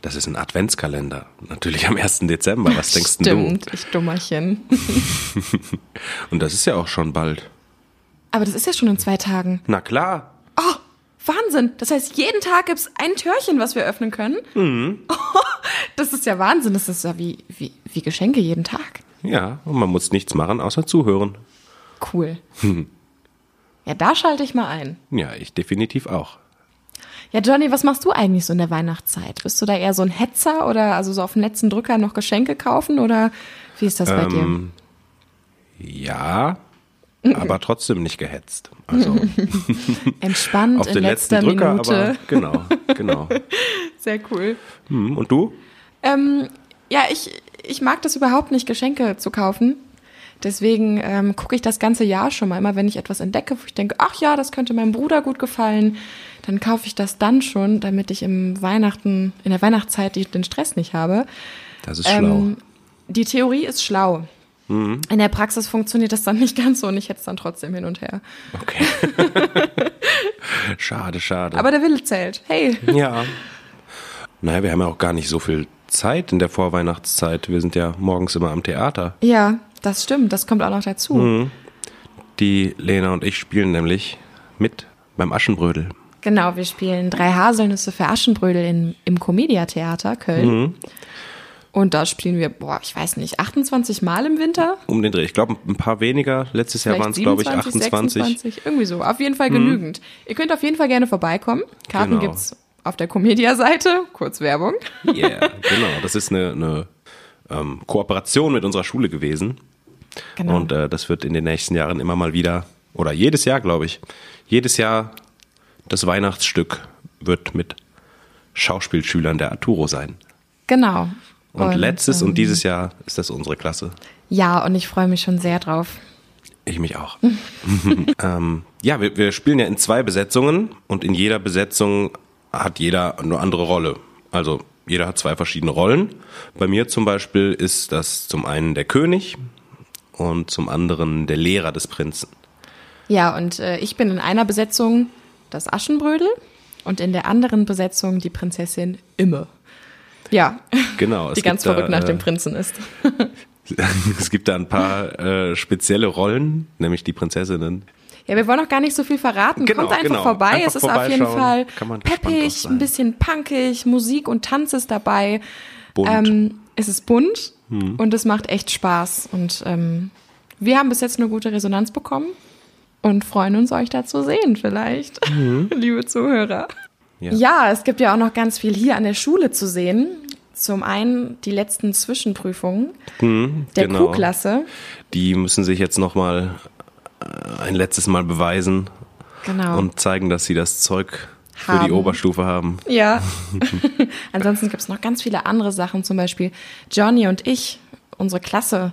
Das ist ein Adventskalender. Natürlich am 1. Dezember. Was denkst denn Stimmt, ich Dummerchen. du? Und das ist ja auch schon bald. Aber das ist ja schon in zwei Tagen. Na klar. Wahnsinn. Das heißt, jeden Tag gibt's ein Türchen, was wir öffnen können. Mhm. Das ist ja Wahnsinn. Das ist ja wie, wie, wie Geschenke jeden Tag. Ja, und man muss nichts machen, außer zuhören. Cool. Ja, da schalte ich mal ein. Ja, ich definitiv auch. Ja, Johnny, was machst du eigentlich so in der Weihnachtszeit? Bist du da eher so ein Hetzer oder also so auf den letzten Drücker noch Geschenke kaufen oder wie ist das bei dir? Ähm, ja, aber trotzdem nicht gehetzt. Also Entspannt auf in den letzter letzten Drücker, Minute. aber genau, genau. Sehr cool. Hm, Und du? Ähm, ja, ich, ich mag das überhaupt nicht, Geschenke zu kaufen. Deswegen ähm, gucke ich das ganze Jahr schon mal. Immer wenn ich etwas entdecke, wo ich denke, ach ja, das könnte meinem Bruder gut gefallen, dann kaufe ich das dann schon, damit ich im Weihnachten, in der Weihnachtszeit den Stress nicht habe. Das ist schlau. Ähm, die Theorie ist schlau. Mhm. In der Praxis funktioniert das dann nicht ganz so und ich hätte es dann trotzdem hin und her. Okay. schade, schade. Aber der Wille zählt. Hey. ja. Naja, wir haben ja auch gar nicht so viel Zeit in der Vorweihnachtszeit. Wir sind ja morgens immer am Theater. Ja, das stimmt. Das kommt auch noch dazu. Mhm. Die Lena und ich spielen nämlich mit beim Aschenbrödel. Genau, wir spielen drei Haselnüsse für Aschenbrödel in, im Comedia Theater Köln. Mhm. Und da spielen wir, boah, ich weiß nicht, 28 Mal im Winter? Um den Dreh. Ich glaube, ein paar weniger. Letztes Jahr waren es, glaube ich, 28. 26, irgendwie so. Auf jeden Fall genügend. Ihr könnt auf jeden Fall gerne vorbeikommen. Karten Genau. gibt's auf der Comedia-Seite. Kurz Werbung. Yeah, genau. Das ist eine, eine ähm, Kooperation mit unserer Schule gewesen. Genau. Und äh, das wird in den nächsten Jahren immer mal wieder, oder jedes Jahr, glaube ich, jedes Jahr das Weihnachtsstück wird mit Schauspielschülern der Arturo sein. Genau. Und, letztes ähm, und dieses Jahr ist das unsere Klasse. Ja, und ich freue mich schon sehr drauf. Ich mich auch. ähm, ja, wir, wir spielen ja in zwei Besetzungen und in jeder Besetzung hat jeder eine andere Rolle. Also jeder hat zwei verschiedene Rollen. Bei mir zum Beispiel ist das zum einen der König und zum anderen der Lehrer des Prinzen. Ja, und äh, ich bin in einer Besetzung das Aschenbrödel und in der anderen Besetzung die Prinzessin Imme. Ja, Genau. die ganz verrückt da, nach dem äh, Prinzen ist. Es gibt da ein paar äh, spezielle Rollen, nämlich die Prinzessinnen. Ja, wir wollen noch gar nicht so viel verraten. Genau, Kommt einfach genau. vorbei. Einfach es ist auf jeden. Fall peppig, ein bisschen punkig, Musik und Tanz ist dabei. Bunt. Ähm, es ist bunt Hm. und es macht echt Spaß. Und ähm, wir haben bis jetzt eine gute Resonanz bekommen und freuen uns, euch da zu sehen vielleicht, liebe Zuhörer. Ja. Ja. es gibt ja auch noch ganz viel hier an der Schule zu sehen. Zum einen die letzten Zwischenprüfungen Hm, der genau. Q-Klasse. Die müssen sich jetzt nochmal ein letztes Mal beweisen Genau. und zeigen, dass sie das Zeug für Haben. die Oberstufe haben. Ja. Ansonsten gibt es noch ganz viele andere Sachen. Zum Beispiel Johnny und ich, unsere Klasse,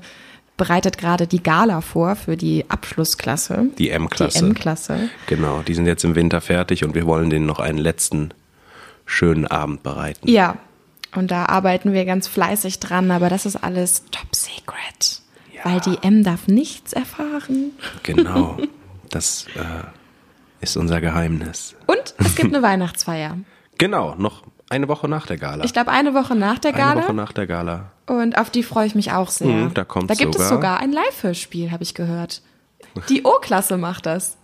bereitet gerade die Gala vor für die Abschlussklasse. Die M-Klasse. Die M-Klasse. Genau, die sind jetzt im Winter fertig und wir wollen denen noch einen letzten schönen Abend bereiten. Ja. Und da arbeiten wir ganz fleißig dran, aber das ist alles top secret. Weil die M darf nichts erfahren. Genau, das äh, ist unser Geheimnis. Und es gibt eine Weihnachtsfeier. Genau, noch eine Woche nach der Gala. Ich glaube, eine Woche nach der eine Gala. Woche nach der Gala. Und auf die freue ich mich auch sehr. Mhm, da da gibt es sogar. sogar ein Live-Hörspiel, habe ich gehört. Die O-Klasse macht das.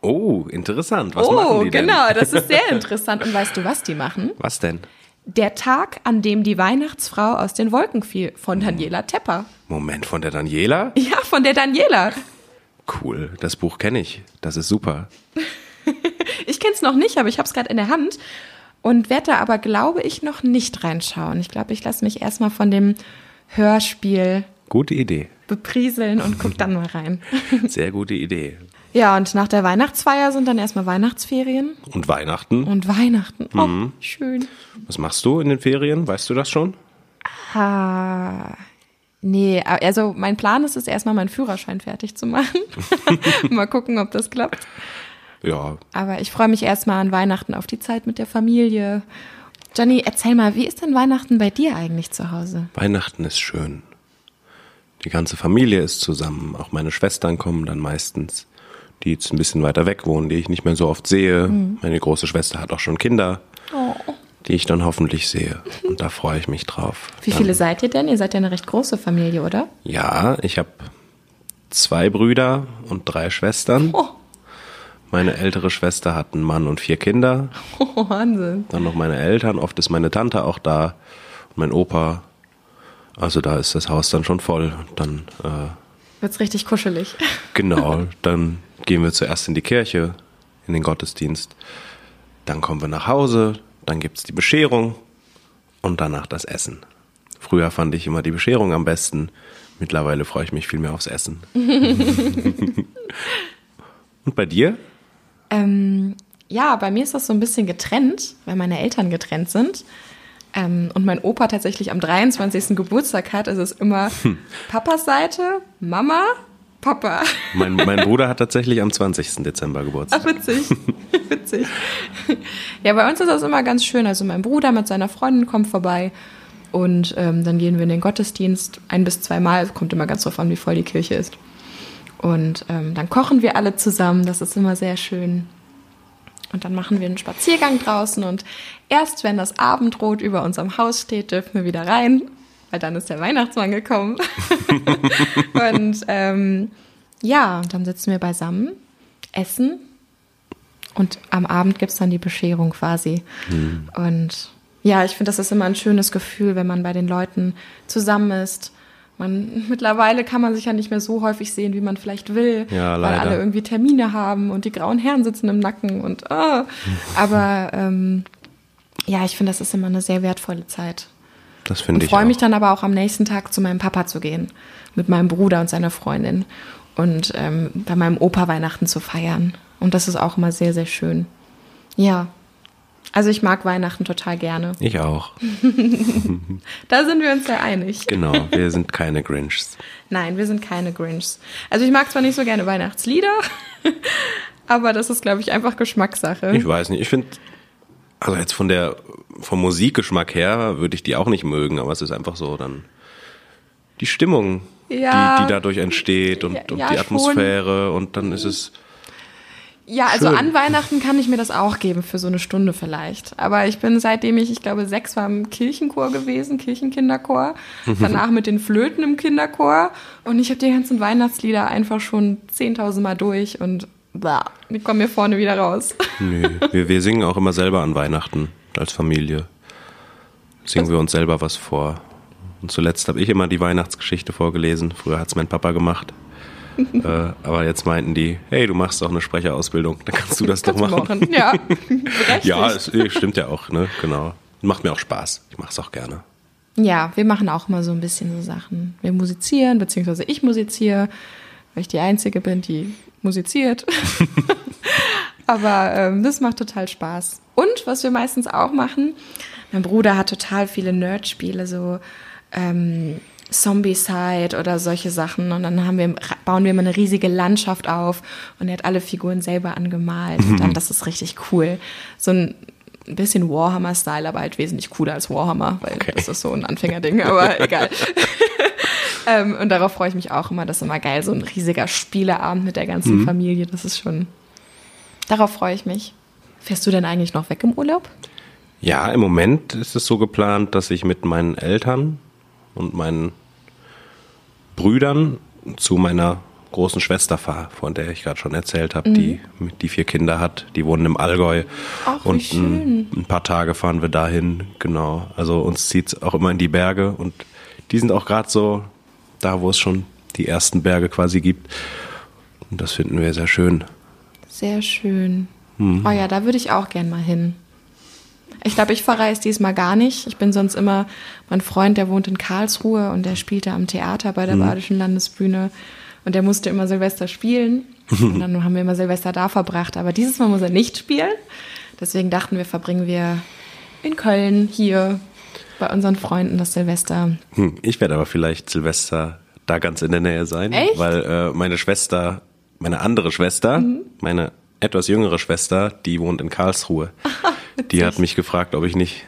Oh, interessant. Was oh, machen die denn? genau, das ist sehr interessant. Und weißt du, was die machen? Was denn? Der Tag, an dem die Weihnachtsfrau aus den Wolken fiel, von Daniela Tepper. Moment, von der Daniela? Ja, von der Daniela. Cool, das Buch kenne ich. Das ist super. Ich kenne es noch nicht, aber ich habe es gerade in der Hand und werde da aber, glaube ich, noch nicht reinschauen. Ich glaube, ich lasse mich erstmal von dem Hörspiel Gute Idee. beprieseln und guck dann mal rein. Sehr gute Idee. Ja, und nach der Weihnachtsfeier sind dann erstmal Weihnachtsferien Und Weihnachten? und Weihnachten. Oh, Mhm. schön. Was machst du in den Ferien? Weißt du das schon? Ah, nee, also mein Plan ist es erstmal meinen Führerschein fertig zu machen. mal gucken, ob das klappt. Ja, Aber ich freue mich erstmal an Weihnachten auf die Zeit mit der Familie. Johnny, erzähl mal, wie ist denn Weihnachten bei dir eigentlich zu Hause? Weihnachten ist schön. Die ganze Familie ist zusammen. Auch meine Schwestern kommen dann meistens, die jetzt ein bisschen weiter weg wohnen, die ich nicht mehr so oft sehe. Mhm. Meine große Schwester hat auch schon Kinder, Oh. die ich dann hoffentlich sehe. Und da freue ich mich drauf. Wie Dann- viele seid ihr denn? Ihr seid ja eine recht große Familie, oder? Ja, ich habe zwei Brüder und drei Schwestern. Oh. Meine ältere Schwester hat einen Mann und vier Kinder. Oh, Wahnsinn. Dann noch meine Eltern. Oft ist meine Tante auch da und mein Opa. Also da ist das Haus dann schon voll. Dann äh, Wird's richtig kuschelig. genau, dann gehen wir zuerst in die Kirche, in den Gottesdienst. Dann kommen wir nach Hause. Dann gibt's die Bescherung und danach das Essen. Früher fand ich immer die Bescherung am besten. Mittlerweile freue ich mich viel mehr aufs Essen. und bei dir? Ähm, ja, bei mir ist das so ein bisschen getrennt, weil meine Eltern getrennt sind. Ähm, und mein Opa tatsächlich am 23. Geburtstag hat. Also es ist immer Papas Seite, Mama, Papa. Mein, mein Bruder hat tatsächlich am 20. Dezember Geburtstag. Ach, witzig. witzig. Ja, bei uns ist das immer ganz schön. Also mein Bruder mit seiner Freundin kommt vorbei und ähm, dann gehen wir in den Gottesdienst ein bis zweimal. Es kommt immer ganz drauf an, wie voll die Kirche ist. Und ähm, dann kochen wir alle zusammen. Das ist immer sehr schön. Und dann machen wir einen Spaziergang draußen und erst wenn das Abendrot über unserem Haus steht, dürfen wir wieder rein, weil dann ist der Weihnachtsmann gekommen. und ähm, ja, dann sitzen wir beisammen, essen und am Abend gibt's dann die Bescherung quasi. Und ja, ich finde, das ist immer ein schönes Gefühl, wenn man bei den Leuten zusammen ist. Man, mittlerweile kann man sich ja nicht mehr so häufig sehen, wie man vielleicht will, Ja, weil alle irgendwie Termine haben und die grauen Herren sitzen im Nacken und ah. aber ähm, ja, ich finde, das ist immer eine sehr wertvolle Zeit. Das finde ich freue mich dann aber auch am nächsten Tag zu meinem Papa zu gehen, mit meinem Bruder und seiner Freundin und ähm, bei meinem Opa Weihnachten zu feiern. Und das ist auch immer sehr, sehr schön. Ja, Also ich mag Weihnachten total gerne. Ich auch. Da sind wir uns ja einig. Genau, wir sind keine Grinchs. Nein, wir sind keine Grinchs. Also ich mag zwar nicht so gerne Weihnachtslieder, aber das ist, glaube ich, einfach Geschmackssache. Ich weiß nicht, ich finde, also jetzt von der, vom Musikgeschmack her würde ich die auch nicht mögen, aber es ist einfach so dann die Stimmung, Ja. die, die dadurch entsteht und, Ja, und die schon. Atmosphäre und dann ist es, Ja, also Schön. an Weihnachten kann ich mir das auch geben für so eine Stunde vielleicht. Aber ich bin seitdem ich, ich glaube, sechs war im Kirchenchor gewesen, Kirchenkinderchor. Danach mit den Flöten im Kinderchor. Und ich habe die ganzen Weihnachtslieder einfach schon 10.000 Mal durch und bah, die kommen mir vorne wieder raus. nö, wir, wir singen auch immer selber an Weihnachten als Familie. Singen wir uns selber was vor. Und zuletzt habe ich immer die Weihnachtsgeschichte vorgelesen. Früher hat's mein Papa gemacht. äh, aber jetzt meinten die, hey, du machst doch eine Sprecherausbildung, dann kannst du das doch Kannst du machen. machen. Ja. Ja, es stimmt ja auch, ne? Genau. Macht mir auch Spaß. Ich mache es auch gerne. Ja, wir machen auch mal so ein bisschen so Sachen. Wir musizieren, beziehungsweise ich musiziere, weil ich die Einzige bin, die musiziert. Aber ähm, das macht total Spaß. Und was wir meistens auch machen, mein Bruder hat total viele Nerdspiele, so ähm, Zombie-Side oder solche Sachen. Und dann haben wir, bauen wir immer eine riesige Landschaft auf und er hat alle Figuren selber angemalt. Und dann, das ist richtig cool. So ein bisschen Warhammer-Style, aber halt wesentlich cooler als Warhammer, weil das ist so ein Anfängerding, aber egal. ähm, und darauf freue ich mich auch immer. Das ist immer geil, so ein riesiger Spieleabend mit der ganzen Mhm. Familie. Das ist schon. Darauf freue ich mich. Fährst du denn eigentlich noch weg im Urlaub? Ja, im Moment ist es so geplant, dass ich mit meinen Eltern und meinen Brüdern zu meiner großen Schwester fahre, von der ich gerade schon erzählt habe, die die vier Kinder hat. Die wohnen im Allgäu. Ach, und schön. Ein, ein paar Tage fahren wir dahin, genau. Also uns zieht's auch immer in die Berge und die sind auch gerade so da, wo es schon die ersten Berge quasi gibt. Und das finden wir sehr schön. Sehr schön. Mhm. Oh ja, da würde ich auch gern mal hin. Ich glaube, ich verreise diesmal gar nicht. Ich bin sonst immer, mein Freund, der wohnt in Karlsruhe und der spielt da am Theater bei der Mhm. Badischen Landesbühne. Und der musste immer Silvester spielen. Und dann haben wir immer Silvester da verbracht. Aber dieses Mal muss er nicht spielen. Deswegen dachten wir, verbringen wir in Köln hier bei unseren Freunden das Silvester. Hm, Ich werde aber vielleicht Silvester da ganz in der Nähe sein, Echt? Mhm. weil äh, meine Schwester, meine andere Schwester, meine etwas jüngere Schwester, die wohnt in Karlsruhe. die hat mich gefragt, ob ich nicht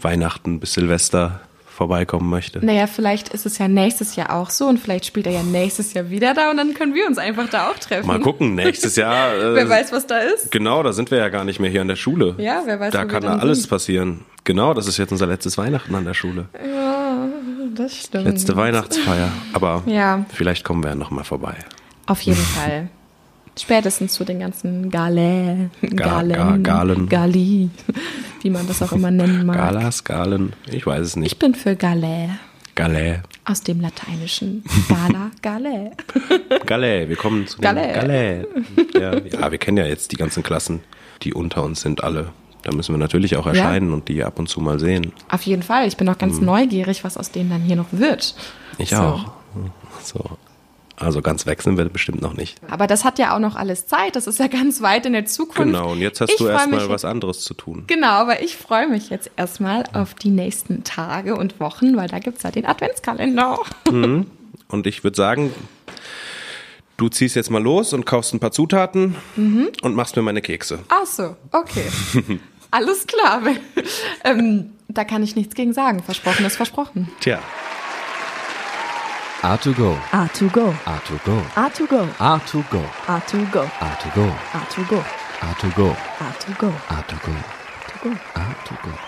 Weihnachten bis Silvester vorbeikommen möchte. Naja, vielleicht ist es ja nächstes Jahr auch so und vielleicht spielt er ja nächstes Jahr wieder da und dann können wir uns einfach da auch treffen. Mal gucken, nächstes Jahr. Äh, Wer weiß, was da ist. Genau, da sind wir ja gar nicht mehr hier an der Schule. Ja, wer weiß, Da kann da alles sind. passieren. Genau, das ist jetzt unser letztes Weihnachten an der Schule. Ja, das stimmt. Letzte Weihnachtsfeier. Aber Ja. vielleicht kommen wir ja noch mal vorbei. Auf jeden Fall. Spätestens zu den ganzen Galä, Ga- Galen, Ga- Galen. Gali, wie man das auch immer nennen mag. Galas, Galen, ich weiß es Ich nicht. bin für Galä, Galä. aus dem Lateinischen. Gala, Galä. Galä, wir kommen zu Galä. Galä. Ja, ja, wir kennen ja jetzt die ganzen Klassen, die unter uns sind, alle. Da müssen wir natürlich auch erscheinen und die ab und zu mal sehen. Auf jeden Fall. Ich bin auch ganz neugierig, was aus denen dann hier noch wird. Ich So. auch. So. Also ganz weg sind wir bestimmt noch nicht. Aber das hat ja auch noch alles Zeit. Das ist ja ganz weit in der Zukunft. Genau, und jetzt hast Ich du erstmal was anderes zu tun. Genau, aber ich freue mich jetzt erstmal auf die nächsten Tage und Wochen, weil da gibt's ja den Adventskalender. Und ich würde sagen, du ziehst jetzt mal los und kaufst ein paar Zutaten Mhm. und machst mir meine Kekse. Ach so, okay. Alles klar. ähm, da kann ich nichts gegen sagen. Versprochen ist versprochen. Tja. A2Go. A2Go. A2Go. A2Go. A2Go. A2Go. A2Go. A2Go. A2Go. A2Go. A2Go. A2Go. A2Go.